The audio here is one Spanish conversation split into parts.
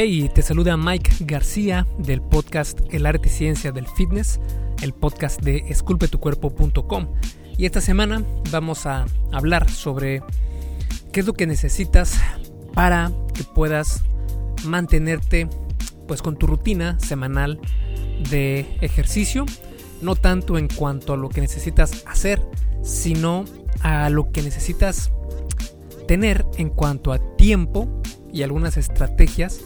Hey, te saluda Mike García del podcast El arte y ciencia del fitness, el podcast de esculpetucuerpo.com. Y esta semana vamos a hablar sobre qué es lo que necesitas para que puedas mantenerte pues con tu rutina semanal de ejercicio, no tanto en cuanto a lo que necesitas hacer, sino a lo que necesitas tener en cuanto a tiempo y algunas estrategias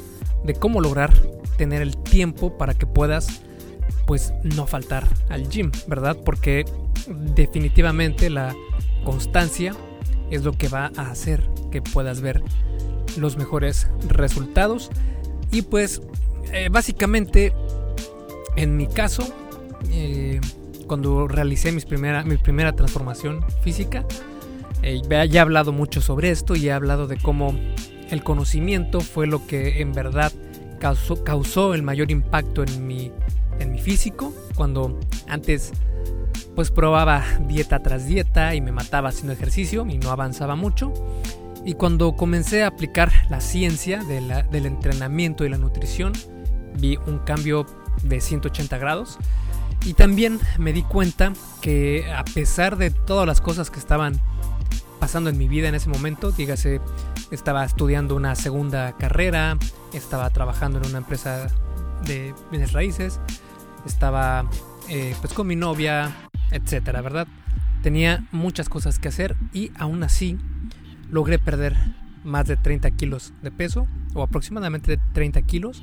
de cómo lograr tener el tiempo para que puedas pues no faltar al gym, ¿verdad? Porque definitivamente la constancia es lo que va a hacer que puedas ver los mejores resultados y pues eh, básicamente en mi caso eh, cuando realicé mis primera, mi primera transformación física eh, ya he hablado mucho sobre esto y he hablado de cómo el conocimiento fue lo que en verdad causó, el mayor impacto en mi, en mi físico. Cuando antes pues probaba dieta tras dieta y me mataba haciendo ejercicio y no avanzaba mucho. Y cuando comencé a aplicar la ciencia del entrenamiento y la nutrición, vi un cambio de 180 grados. Y también me di cuenta que a pesar de todas las cosas que estaban pasando en mi vida en ese momento, dígase, estaba estudiando una segunda carrera, estaba trabajando en una empresa de bienes raíces, estaba eh, pues con mi novia, etcétera, ¿verdad? Tenía muchas cosas que hacer y aún así logré perder más de 30 kilos de peso o aproximadamente 30 kilos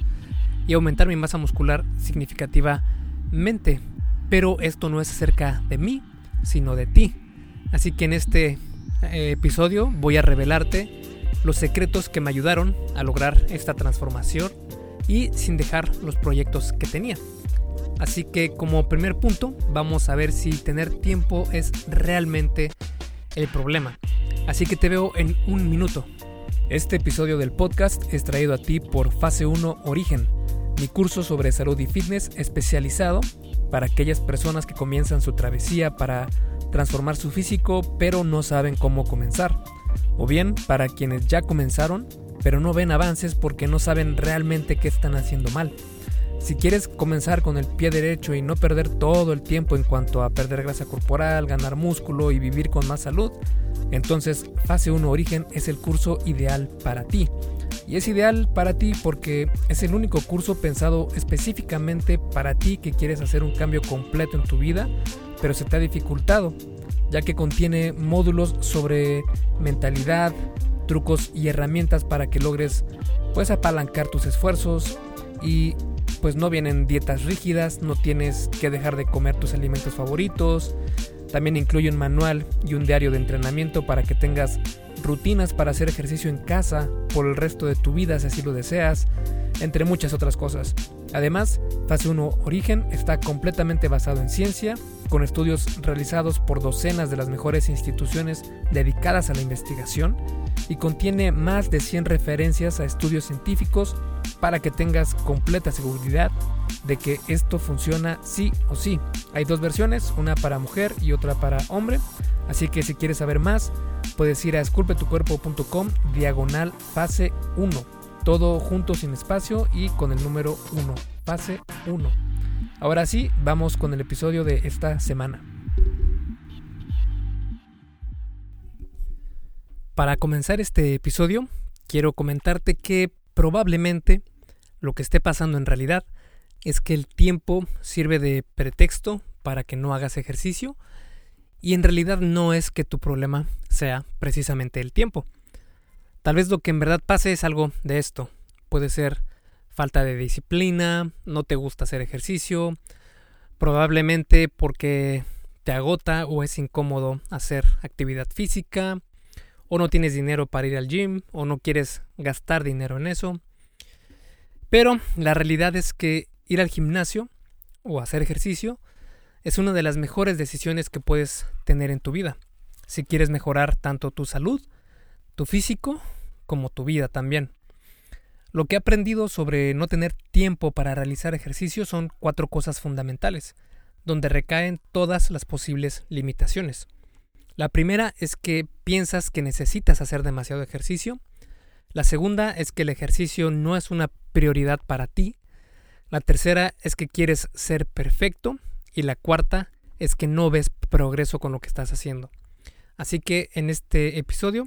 y aumentar mi masa muscular significativamente. Pero esto no es acerca de mí, sino de ti. Así que en este episodio voy a revelarte los secretos que me ayudaron a lograr esta transformación y sin dejar los proyectos que tenía. Así que como primer punto vamos a ver si tener tiempo es realmente el problema. Así que te veo en un minuto. Este episodio del podcast es traído a ti por Fase 1 Origen, mi curso sobre salud y fitness especializado para aquellas personas que comienzan su travesía para transformar su físico pero no saben cómo comenzar. O bien para quienes ya comenzaron pero no ven avances porque no saben realmente qué están haciendo mal. Si quieres comenzar con el pie derecho y no perder todo el tiempo en cuanto a perder grasa corporal, ganar músculo y vivir con más salud, entonces Fase 1 Origen es el curso ideal para ti. Y es ideal para ti porque es el único curso pensado específicamente para ti que quieres hacer un cambio completo en tu vida pero se te ha dificultado, ya que contiene módulos sobre mentalidad, trucos y herramientas para que logres pues apalancar tus esfuerzos y pues no vienen dietas rígidas, no tienes que dejar de comer tus alimentos favoritos. También incluye un manual y un diario de entrenamiento para que tengas rutinas para hacer ejercicio en casa por el resto de tu vida si así lo deseas, entre muchas otras cosas. Además, Fase 1 Origen está completamente basado en ciencia con estudios realizados por docenas de las mejores instituciones dedicadas a la investigación y contiene más de 100 referencias a estudios científicos para que tengas completa seguridad de que esto funciona sí o sí. Hay dos versiones, una para mujer y otra para hombre, así que si quieres saber más, puedes ir a esculpetucuerpo.com diagonal fase 1, todo junto sin espacio y con el número 1, fase 1. Ahora sí, vamos con el episodio de esta semana. Para comenzar este episodio, quiero comentarte que probablemente lo que esté pasando en realidad es que el tiempo sirve de pretexto para que no hagas ejercicio y en realidad no es que tu problema sea precisamente el tiempo. Tal vez lo que en verdad pase es algo de esto. Puede ser falta de disciplina, no te gusta hacer ejercicio, probablemente porque te agota o es incómodo hacer actividad física, o no tienes dinero para ir al gym, o no quieres gastar dinero en eso. Pero la realidad es que ir al gimnasio o hacer ejercicio es una de las mejores decisiones que puedes tener en tu vida. Si quieres mejorar tanto tu salud, tu físico, como tu vida también. Lo que he aprendido sobre no tener tiempo para realizar ejercicio son cuatro cosas fundamentales, donde recaen todas las posibles limitaciones. La primera es que piensas que necesitas hacer demasiado ejercicio. La segunda es que el ejercicio no es una prioridad para ti. La tercera es que quieres ser perfecto. Y la cuarta es que no ves progreso con lo que estás haciendo. Así que en este episodio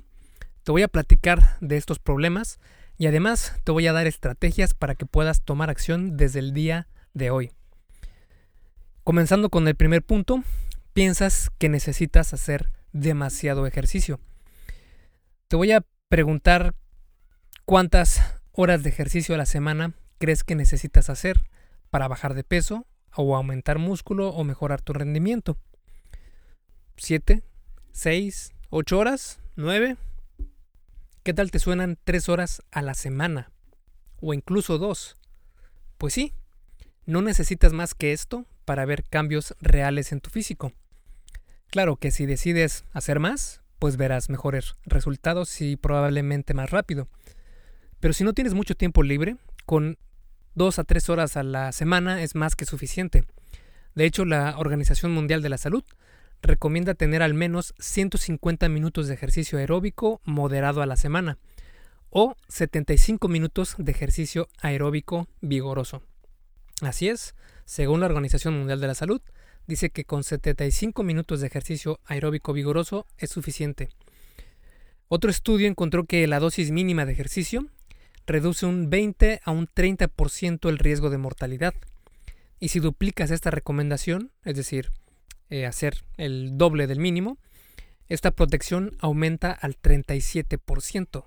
te voy a platicar de estos problemas y además te voy a dar estrategias para que puedas tomar acción desde el día de hoy. Comenzando con el primer punto, piensas que necesitas hacer demasiado ejercicio. Te voy a preguntar cuántas horas de ejercicio a la semana crees que necesitas hacer para bajar de peso o aumentar músculo o mejorar tu rendimiento. ¿Siete? ¿Seis? ¿Ocho horas? ¿Nueve? ¿Qué tal te suenan tres horas a la semana? O incluso dos. Pues sí, no necesitas más que esto para ver cambios reales en tu físico. Claro que si decides hacer más, pues verás mejores resultados y probablemente más rápido. Pero si no tienes mucho tiempo libre, con dos a tres horas a la semana es más que suficiente. De hecho, la Organización Mundial de la Salud recomienda tener al menos 150 minutos de ejercicio aeróbico moderado a la semana o 75 minutos de ejercicio aeróbico vigoroso. Así es, según la Organización Mundial de la Salud, dice que con 75 minutos de ejercicio aeróbico vigoroso es suficiente. Otro estudio encontró que la dosis mínima de ejercicio reduce un 20 a un 30% el riesgo de mortalidad. Y si duplicas esta recomendación, es decir, eh, hacer el doble del mínimo, esta protección aumenta al 37%.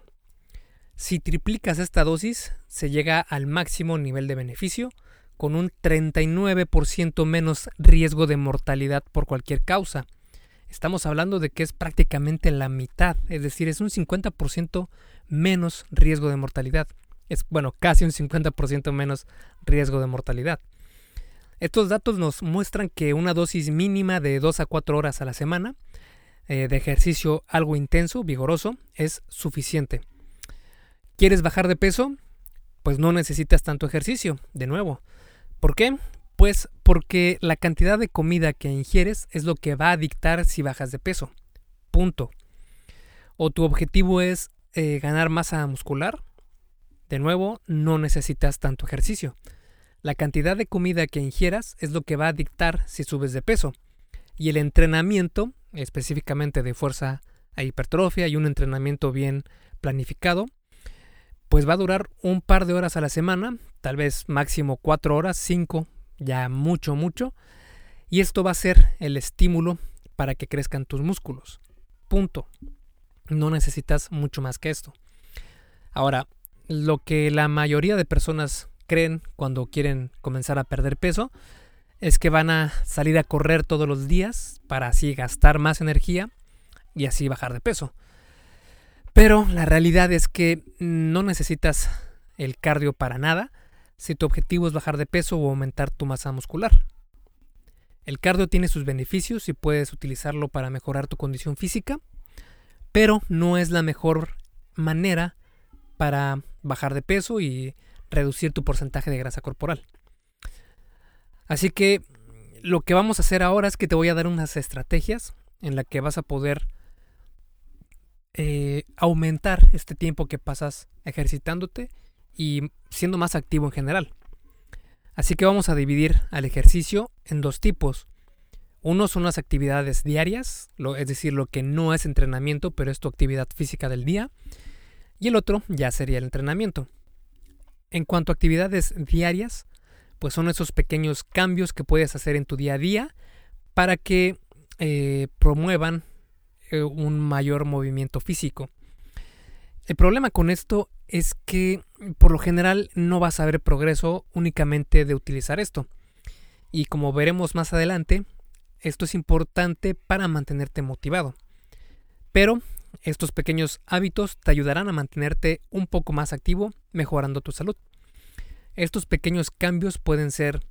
Si triplicas esta dosis, se llega al máximo nivel de beneficio, con un 39% menos riesgo de mortalidad por cualquier causa. Estamos hablando de que es prácticamente la mitad, es decir, es un 50% menos riesgo de mortalidad. Es, bueno, casi un 50% menos riesgo de mortalidad. Estos datos nos muestran que una dosis mínima de 2 a 4 horas a la semana eh, de ejercicio algo intenso, vigoroso, es suficiente. ¿Quieres bajar de peso? Pues no necesitas tanto ejercicio, de nuevo. ¿Por qué? Pues porque la cantidad de comida que ingieres es lo que va a dictar si bajas de peso. Punto. O tu objetivo es eh, ganar masa muscular. De nuevo, no necesitas tanto ejercicio. La cantidad de comida que ingieras es lo que va a dictar si subes de peso. Y el entrenamiento, específicamente de fuerza a hipertrofia y un entrenamiento bien planificado, pues va a durar un par de horas a la semana, tal vez máximo cuatro horas, cinco, ya mucho, mucho. Y esto va a ser el estímulo para que crezcan tus músculos. Punto. No necesitas mucho más que esto. Ahora, lo que la mayoría de personas creen cuando quieren comenzar a perder peso es que van a salir a correr todos los días para así gastar más energía y así bajar de peso. Pero la realidad es que no necesitas el cardio para nada si tu objetivo es bajar de peso o aumentar tu masa muscular. El cardio tiene sus beneficios y puedes utilizarlo para mejorar tu condición física, pero no es la mejor manera para bajar de peso y reducir tu porcentaje de grasa corporal. Así que lo que vamos a hacer ahora es que te voy a dar unas estrategias en las que vas a poder eh, aumentar este tiempo que pasas ejercitándote y siendo más activo en general. Así que vamos a dividir al ejercicio en dos tipos. Uno son las actividades diarias, es decir, lo que no es entrenamiento, pero es tu actividad física del día. Y el otro ya sería el entrenamiento. En cuanto a actividades diarias, pues son esos pequeños cambios que puedes hacer en tu día a día para que eh, promuevan eh, un mayor movimiento físico. El problema con esto es que por lo general no vas a ver progreso únicamente de utilizar esto. Y como veremos más adelante, esto es importante para mantenerte motivado. Pero estos pequeños hábitos te ayudarán a mantenerte un poco más activo, mejorando tu salud. Estos pequeños cambios pueden ser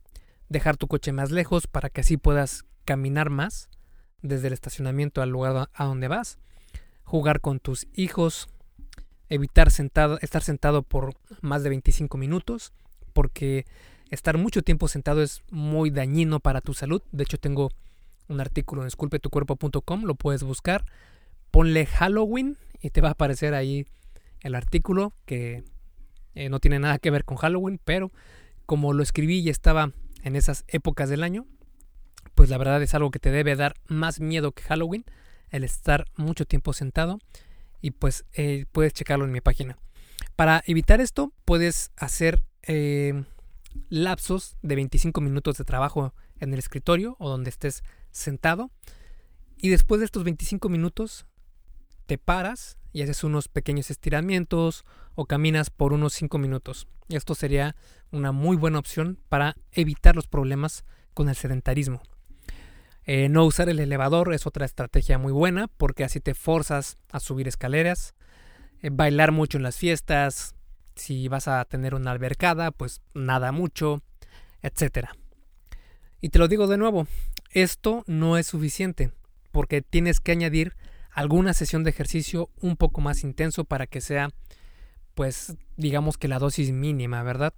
dejar tu coche más lejos para que así puedas caminar más, desde el estacionamiento al lugar a donde vas, jugar con tus hijos, evitar sentado, estar sentado por más de 25 minutos, porque estar mucho tiempo sentado es muy dañino para tu salud. De hecho, tengo un artículo en esculpetucuerpo.com, lo puedes buscar. Ponle Halloween y te va a aparecer ahí el artículo que eh, no tiene nada que ver con Halloween, pero como lo escribí y estaba en esas épocas del año, pues la verdad es algo que te debe dar más miedo que Halloween, el estar mucho tiempo sentado y pues eh, puedes checarlo en mi página. Para evitar esto puedes hacer eh, lapsos de 25 minutos de trabajo en el escritorio o donde estés sentado y después de estos 25 minutos te paras y haces unos pequeños estiramientos o caminas por unos 5 minutos. Esto sería una muy buena opción para evitar los problemas con el sedentarismo. Eh, no usar el elevador es otra estrategia muy buena porque así te forzas a subir escaleras. Eh, bailar mucho en las fiestas. Si vas a tener una albercada, pues nada mucho, etc. Y te lo digo de nuevo, esto no es suficiente porque tienes que añadir alguna sesión de ejercicio un poco más intenso para que sea, pues, digamos que la dosis mínima, ¿verdad?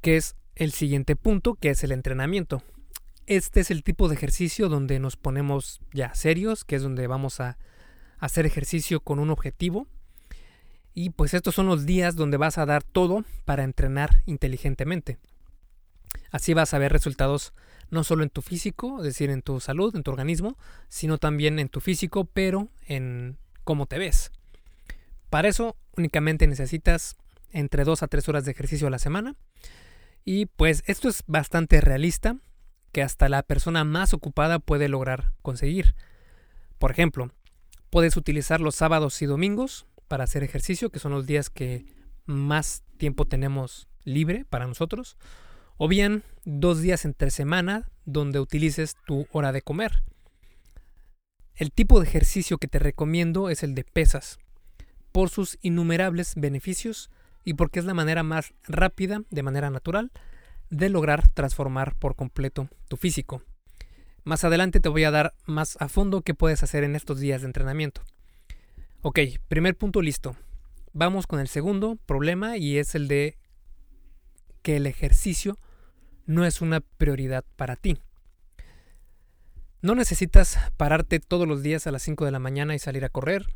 Que es el siguiente punto, que es el entrenamiento. Este es el tipo de ejercicio donde nos ponemos ya serios, que es donde vamos a hacer ejercicio con un objetivo. Y pues estos son los días donde vas a dar todo para entrenar inteligentemente. Así vas a ver resultados no solo en tu físico, es decir, en tu salud, en tu organismo, sino también en tu físico, pero en cómo te ves. Para eso únicamente necesitas entre 2 a 3 horas de ejercicio a la semana. Y pues esto es bastante realista que hasta la persona más ocupada puede lograr conseguir. Por ejemplo, puedes utilizar los sábados y domingos para hacer ejercicio, que son los días que más tiempo tenemos libre para nosotros, o bien dos días entre semana donde utilices tu hora de comer. El tipo de ejercicio que te recomiendo es el de pesas, por sus innumerables beneficios y porque es la manera más rápida, de manera natural, de lograr transformar por completo tu físico. Más adelante te voy a dar más a fondo qué puedes hacer en estos días de entrenamiento. Ok, primer punto listo. Vamos con el segundo problema y es el de que el ejercicio no es una prioridad para ti. No necesitas pararte todos los días a las 5 de la mañana y salir a correr.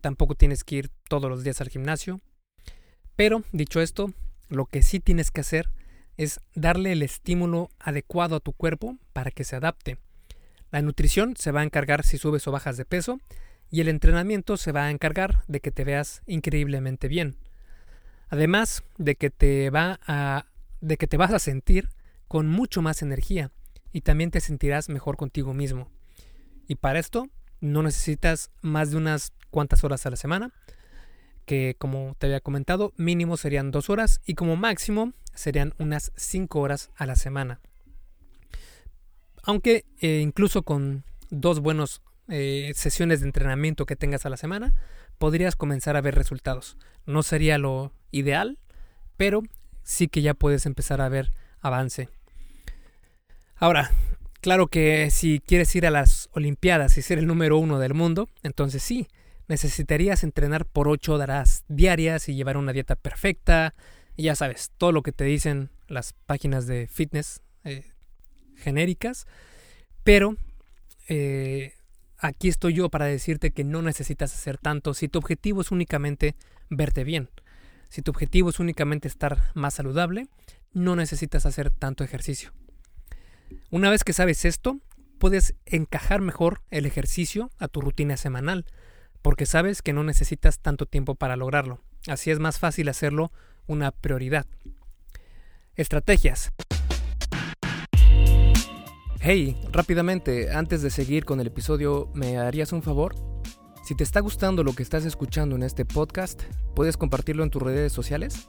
Tampoco tienes que ir todos los días al gimnasio. Pero, dicho esto, lo que sí tienes que hacer es darle el estímulo adecuado a tu cuerpo para que se adapte. La nutrición se va a encargar si subes o bajas de peso y el entrenamiento se va a encargar de que te veas increíblemente bien. Además de que te va a de que te vas a sentir con mucho más energía y también te sentirás mejor contigo mismo. Y para esto no necesitas más de unas cuantas horas a la semana, que como te había comentado, mínimo serían dos horas y como máximo serían unas cinco horas a la semana. Aunque eh, incluso con dos buenas eh, sesiones de entrenamiento que tengas a la semana, podrías comenzar a ver resultados. No sería lo ideal, pero sí que ya puedes empezar a ver avance. Ahora, claro que si quieres ir a las Olimpiadas y ser el número uno del mundo, entonces sí, necesitarías entrenar por ocho horas diarias y llevar una dieta perfecta. Ya sabes, todo lo que te dicen las páginas de fitness eh, genéricas. Pero eh, aquí estoy yo para decirte que no necesitas hacer tanto si tu objetivo es únicamente verte bien. Si tu objetivo es únicamente estar más saludable, no necesitas hacer tanto ejercicio. Una vez que sabes esto, puedes encajar mejor el ejercicio a tu rutina semanal, porque sabes que no necesitas tanto tiempo para lograrlo. Así es más fácil hacerlo una prioridad. Estrategias. Hey, rápidamente, antes de seguir con el episodio, ¿me harías un favor? Si te está gustando lo que estás escuchando en este podcast, ¿puedes compartirlo en tus redes sociales?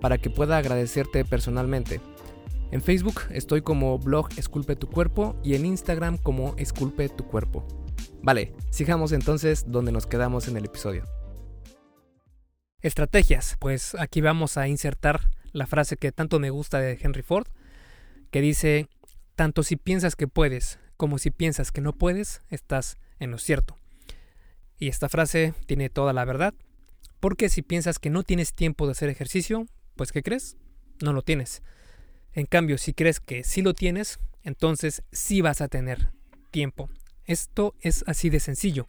para que pueda agradecerte personalmente. En Facebook estoy como blog Esculpe tu cuerpo y en Instagram como Esculpe tu cuerpo. Vale, sigamos entonces donde nos quedamos en el episodio. Estrategias. Pues aquí vamos a insertar la frase que tanto me gusta de Henry Ford, que dice, tanto si piensas que puedes como si piensas que no puedes, estás en lo cierto. Y esta frase tiene toda la verdad, porque si piensas que no tienes tiempo de hacer ejercicio, pues ¿qué crees? No lo tienes. En cambio, si crees que sí lo tienes, entonces sí vas a tener tiempo. Esto es así de sencillo.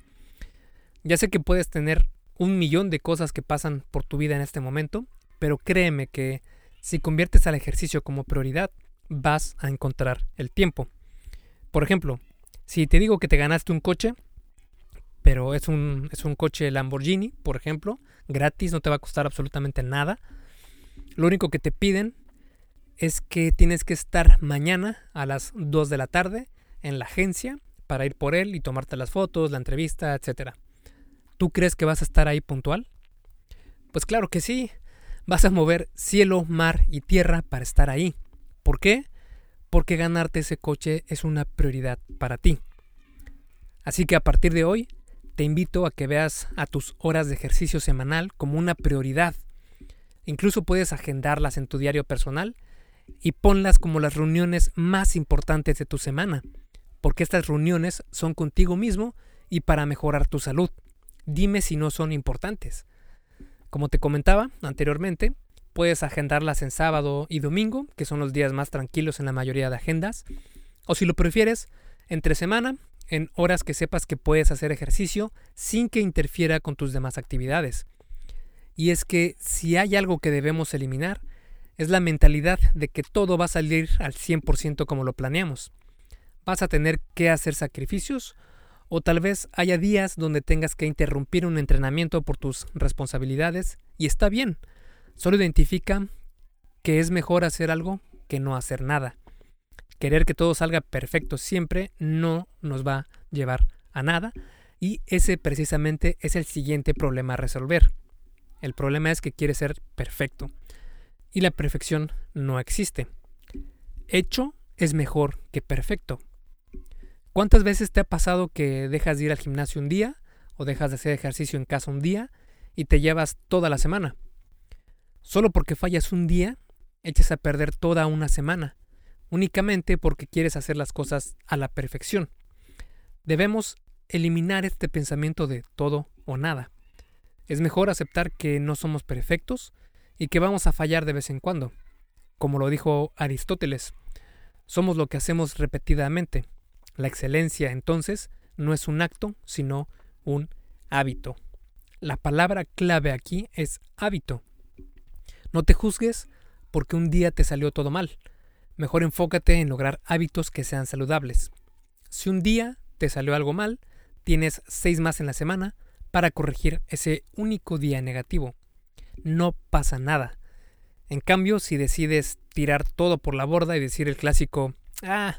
Ya sé que puedes tener un millón de cosas que pasan por tu vida en este momento, pero créeme que si conviertes al ejercicio como prioridad, vas a encontrar el tiempo. Por ejemplo, si te digo que te ganaste un coche, pero es un, es un coche Lamborghini, por ejemplo, gratis, no te va a costar absolutamente nada. Lo único que te piden es que tienes que estar mañana a las 2 de la tarde en la agencia para ir por él y tomarte las fotos, la entrevista, etc. ¿Tú crees que vas a estar ahí puntual? Pues claro que sí. Vas a mover cielo, mar y tierra para estar ahí. ¿Por qué? Porque ganarte ese coche es una prioridad para ti. Así que a partir de hoy, te invito a que veas a tus horas de ejercicio semanal como una prioridad. Incluso puedes agendarlas en tu diario personal y ponlas como las reuniones más importantes de tu semana, porque estas reuniones son contigo mismo y para mejorar tu salud. Dime si no son importantes. Como te comentaba anteriormente, Puedes agendarlas en sábado y domingo, que son los días más tranquilos en la mayoría de agendas. O si lo prefieres, entre semana, en horas que sepas que puedes hacer ejercicio sin que interfiera con tus demás actividades. Y es que si hay algo que debemos eliminar, es la mentalidad de que todo va a salir al 100% como lo planeamos. Vas a tener que hacer sacrificios o tal vez haya días donde tengas que interrumpir un entrenamiento por tus responsabilidades y está bien. Solo identifica que es mejor hacer algo que no hacer nada. Querer que todo salga perfecto siempre no nos va a llevar a nada y ese precisamente es el siguiente problema a resolver. El problema es que quiere ser perfecto y la perfección no existe. Hecho es mejor que perfecto. ¿Cuántas veces te ha pasado que dejas de ir al gimnasio un día o dejas de hacer ejercicio en casa un día y te llevas toda la semana? Solo porque fallas un día, echas a perder toda una semana, únicamente porque quieres hacer las cosas a la perfección. Debemos eliminar este pensamiento de todo o nada. Es mejor aceptar que no somos perfectos y que vamos a fallar de vez en cuando. Como lo dijo Aristóteles, somos lo que hacemos repetidamente. La excelencia, entonces, no es un acto, sino un hábito. La palabra clave aquí es hábito. No te juzgues porque un día te salió todo mal. Mejor enfócate en lograr hábitos que sean saludables. Si un día te salió algo mal, tienes seis más en la semana para corregir ese único día negativo. No pasa nada. En cambio, si decides tirar todo por la borda y decir el clásico, ah,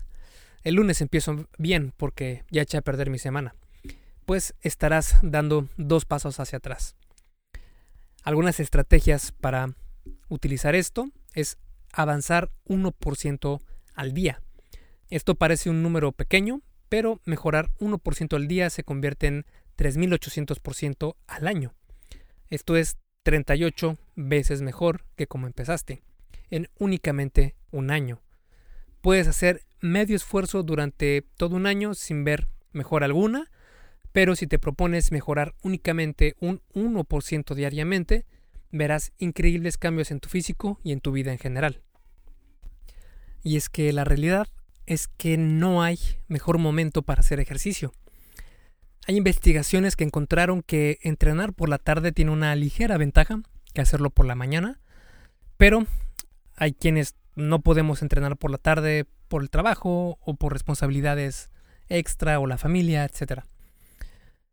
el lunes empiezo bien porque ya eché a perder mi semana, pues estarás dando dos pasos hacia atrás. Algunas estrategias para utilizar esto es avanzar 1% al día. Esto parece un número pequeño, pero mejorar 1% al día se convierte en 3.800% al año. Esto es 38 veces mejor que como empezaste, en únicamente un año. Puedes hacer medio esfuerzo durante todo un año sin ver mejor alguna, pero si te propones mejorar únicamente un 1% diariamente, verás increíbles cambios en tu físico y en tu vida en general. Y es que la realidad es que no hay mejor momento para hacer ejercicio. Hay investigaciones que encontraron que entrenar por la tarde tiene una ligera ventaja que hacerlo por la mañana, pero hay quienes no podemos entrenar por la tarde por el trabajo o por responsabilidades extra o la familia, etc.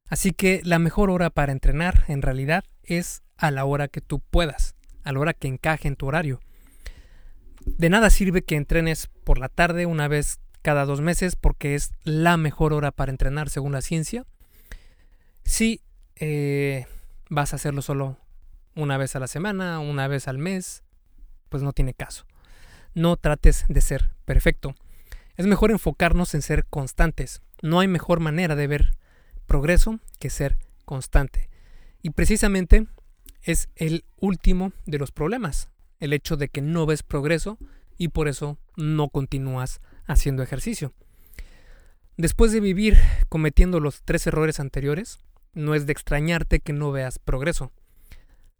Así que la mejor hora para entrenar en realidad es a la hora que tú puedas, a la hora que encaje en tu horario. De nada sirve que entrenes por la tarde una vez cada dos meses porque es la mejor hora para entrenar según la ciencia. Si eh, vas a hacerlo solo una vez a la semana, una vez al mes, pues no tiene caso. No trates de ser perfecto. Es mejor enfocarnos en ser constantes. No hay mejor manera de ver progreso que ser constante. Y precisamente es el último de los problemas, el hecho de que no ves progreso y por eso no continúas haciendo ejercicio. Después de vivir cometiendo los tres errores anteriores, no es de extrañarte que no veas progreso.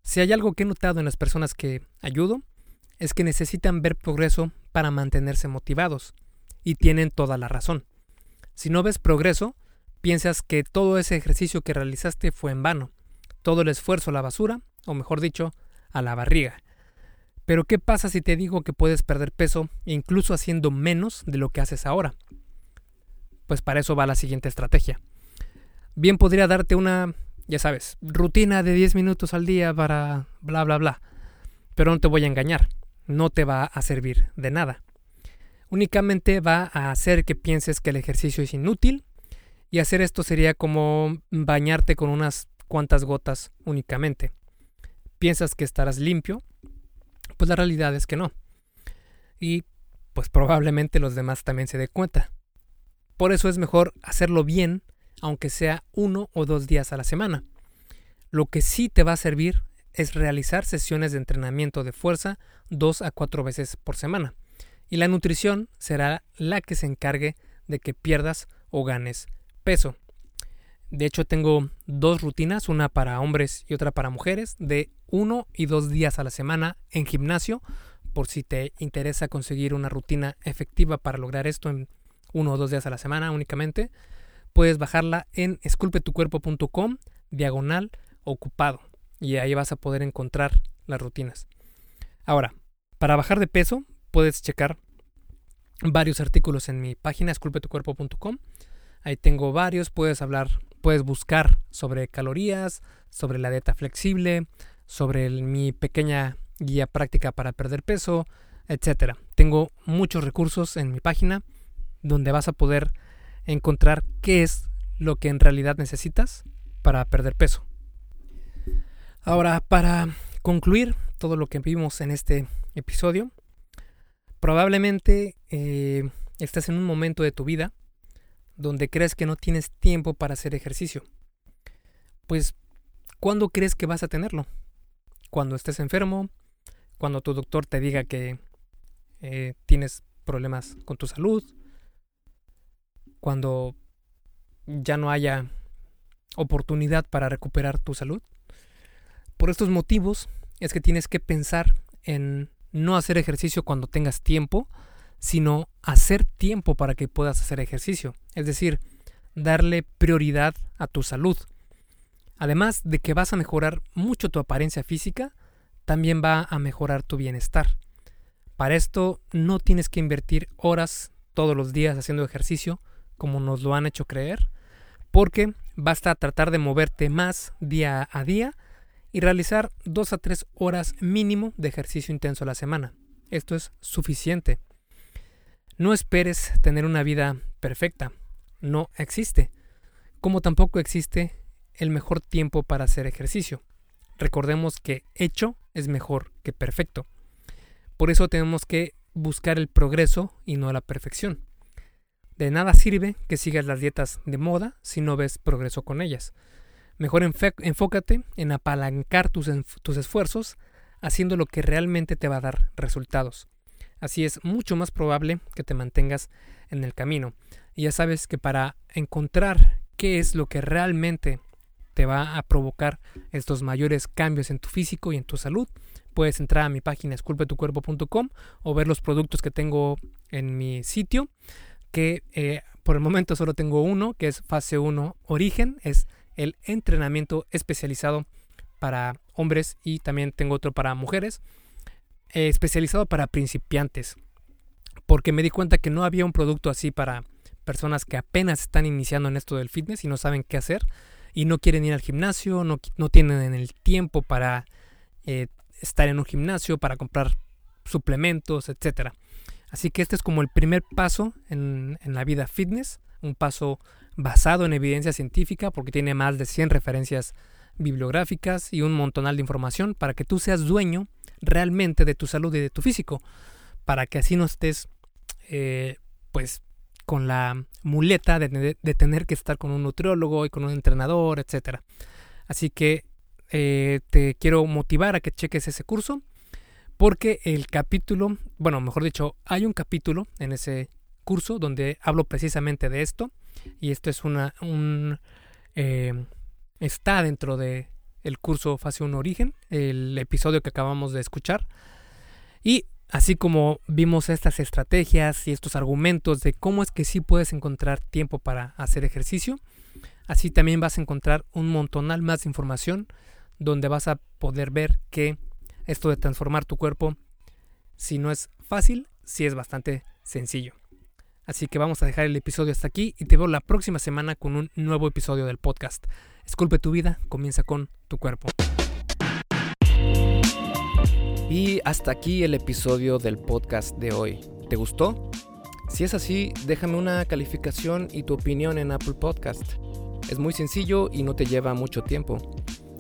Si hay algo que he notado en las personas que ayudo, es que necesitan ver progreso para mantenerse motivados, y tienen toda la razón. Si no ves progreso, piensas que todo ese ejercicio que realizaste fue en vano, todo el esfuerzo a la basura, o mejor dicho, a la barriga. Pero ¿qué pasa si te digo que puedes perder peso incluso haciendo menos de lo que haces ahora? Pues para eso va la siguiente estrategia. Bien podría darte una, ya sabes, rutina de 10 minutos al día para bla bla bla. Pero no te voy a engañar, no te va a servir de nada. Únicamente va a hacer que pienses que el ejercicio es inútil y hacer esto sería como bañarte con unas cuantas gotas únicamente. Piensas que estarás limpio, pues la realidad es que no. Y pues probablemente los demás también se den cuenta. Por eso es mejor hacerlo bien, aunque sea uno o dos días a la semana. Lo que sí te va a servir es realizar sesiones de entrenamiento de fuerza dos a cuatro veces por semana. Y la nutrición será la que se encargue de que pierdas o ganes peso. De hecho, tengo dos rutinas, una para hombres y otra para mujeres, de uno y dos días a la semana en gimnasio, por si te interesa conseguir una rutina efectiva para lograr esto en uno o dos días a la semana únicamente, puedes bajarla en esculpetucuerpo.com diagonal ocupado y ahí vas a poder encontrar las rutinas. Ahora, para bajar de peso puedes checar varios artículos en mi página esculpetucuerpo.com. Ahí tengo varios, puedes hablar, puedes buscar sobre calorías, sobre la dieta flexible, sobre mi pequeña guía práctica para perder peso, etcétera. Tengo muchos recursos en mi página donde vas a poder encontrar qué es lo que en realidad necesitas para perder peso. Ahora, para concluir todo lo que vimos en este episodio, probablemente eh, estás en un momento de tu vida donde crees que no tienes tiempo para hacer ejercicio. Pues, ¿cuándo crees que vas a tenerlo? Cuando estés enfermo, cuando tu doctor te diga que eh, tienes problemas con tu salud, cuando ya no haya oportunidad para recuperar tu salud. Por estos motivos es que tienes que pensar en no hacer ejercicio cuando tengas tiempo, sino hacer tiempo para que puedas hacer ejercicio. Es decir, darle prioridad a tu salud. Además de que vas a mejorar mucho tu apariencia física, también va a mejorar tu bienestar. Para esto no tienes que invertir horas todos los días haciendo ejercicio, como nos lo han hecho creer, porque basta tratar de moverte más día a día y realizar dos a tres horas mínimo de ejercicio intenso a la semana. Esto es suficiente. No esperes tener una vida perfecta. No existe. Como tampoco existe el mejor tiempo para hacer ejercicio. Recordemos que hecho es mejor que perfecto. Por eso tenemos que buscar el progreso y no la perfección. De nada sirve que sigas las dietas de moda si no ves progreso con ellas. Mejor enfócate en apalancar tus, tus esfuerzos haciendo lo que realmente te va a dar resultados. Así es mucho más probable que te mantengas en el camino. Y ya sabes que para encontrar qué es lo que realmente te va a provocar estos mayores cambios en tu físico y en tu salud, puedes entrar a mi página esculpetucuerpo.com o ver los productos que tengo en mi sitio que eh, por el momento solo tengo uno, que es fase 1 origen, es el entrenamiento especializado para hombres y también tengo otro para mujeres, eh, especializado para principiantes, porque me di cuenta que no había un producto así para personas que apenas están iniciando en esto del fitness y no saben qué hacer y no quieren ir al gimnasio, no, tienen el tiempo para eh, estar en un gimnasio, para comprar suplementos, etcétera. Así que este es como el primer paso en, la vida fitness, un paso basado en evidencia científica porque tiene más de 100 referencias bibliográficas y un montonal de información para que tú seas dueño realmente de tu salud y de tu físico, para que así no estés eh, pues con la muleta de, tener que estar con un nutriólogo y con un entrenador, etc. Así que eh, te quiero motivar a que cheques ese curso porque el capítulo, bueno, mejor dicho, hay un capítulo en ese curso donde hablo precisamente de esto y esto es una, un, eh, está dentro de el curso Fase 1 Origen, el episodio que acabamos de escuchar. Y así como vimos estas estrategias y estos argumentos de cómo es que sí puedes encontrar tiempo para hacer ejercicio, así también vas a encontrar un montonal más de información donde vas a poder ver que esto de transformar tu cuerpo, si no es fácil, sí es bastante sencillo. Así que vamos a dejar el episodio hasta aquí y te veo la próxima semana con un nuevo episodio del podcast. Esculpe tu vida, comienza con tu cuerpo. Y hasta aquí el episodio del podcast de hoy. ¿Te gustó? Si es así, déjame una calificación y tu opinión en Apple Podcast. Es muy sencillo y no te lleva mucho tiempo.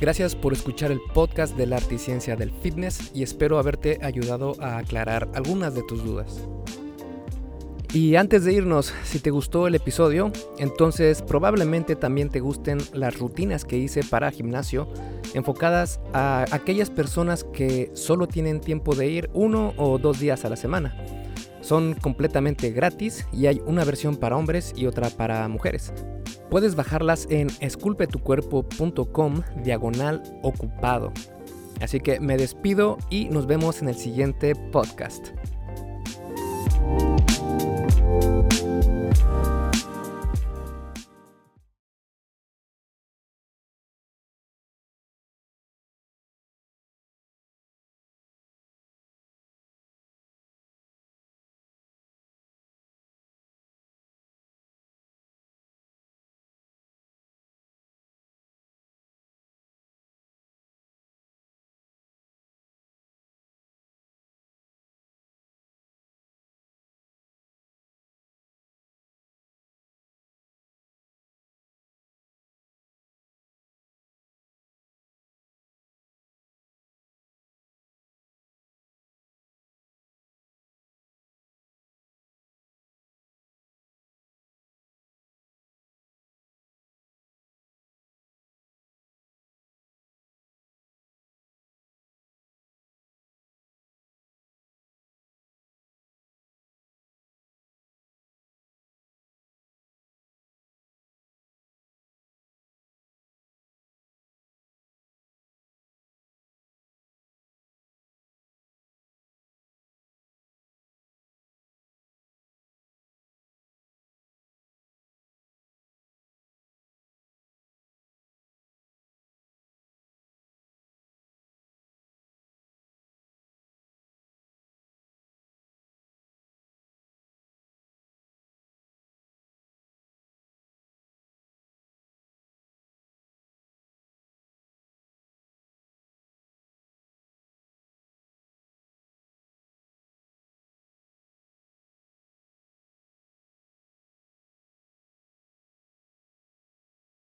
Gracias por escuchar el podcast de la arte y ciencia del fitness y espero haberte ayudado a aclarar algunas de tus dudas. Y antes de irnos, si te gustó el episodio, entonces probablemente también te gusten las rutinas que hice para gimnasio enfocadas a aquellas personas que solo tienen tiempo de ir uno o dos días a la semana. Son completamente gratis y hay una versión para hombres y otra para mujeres. Puedes bajarlas en esculpetucuerpo.com diagonal ocupado. Así que me despido y nos vemos en el siguiente podcast.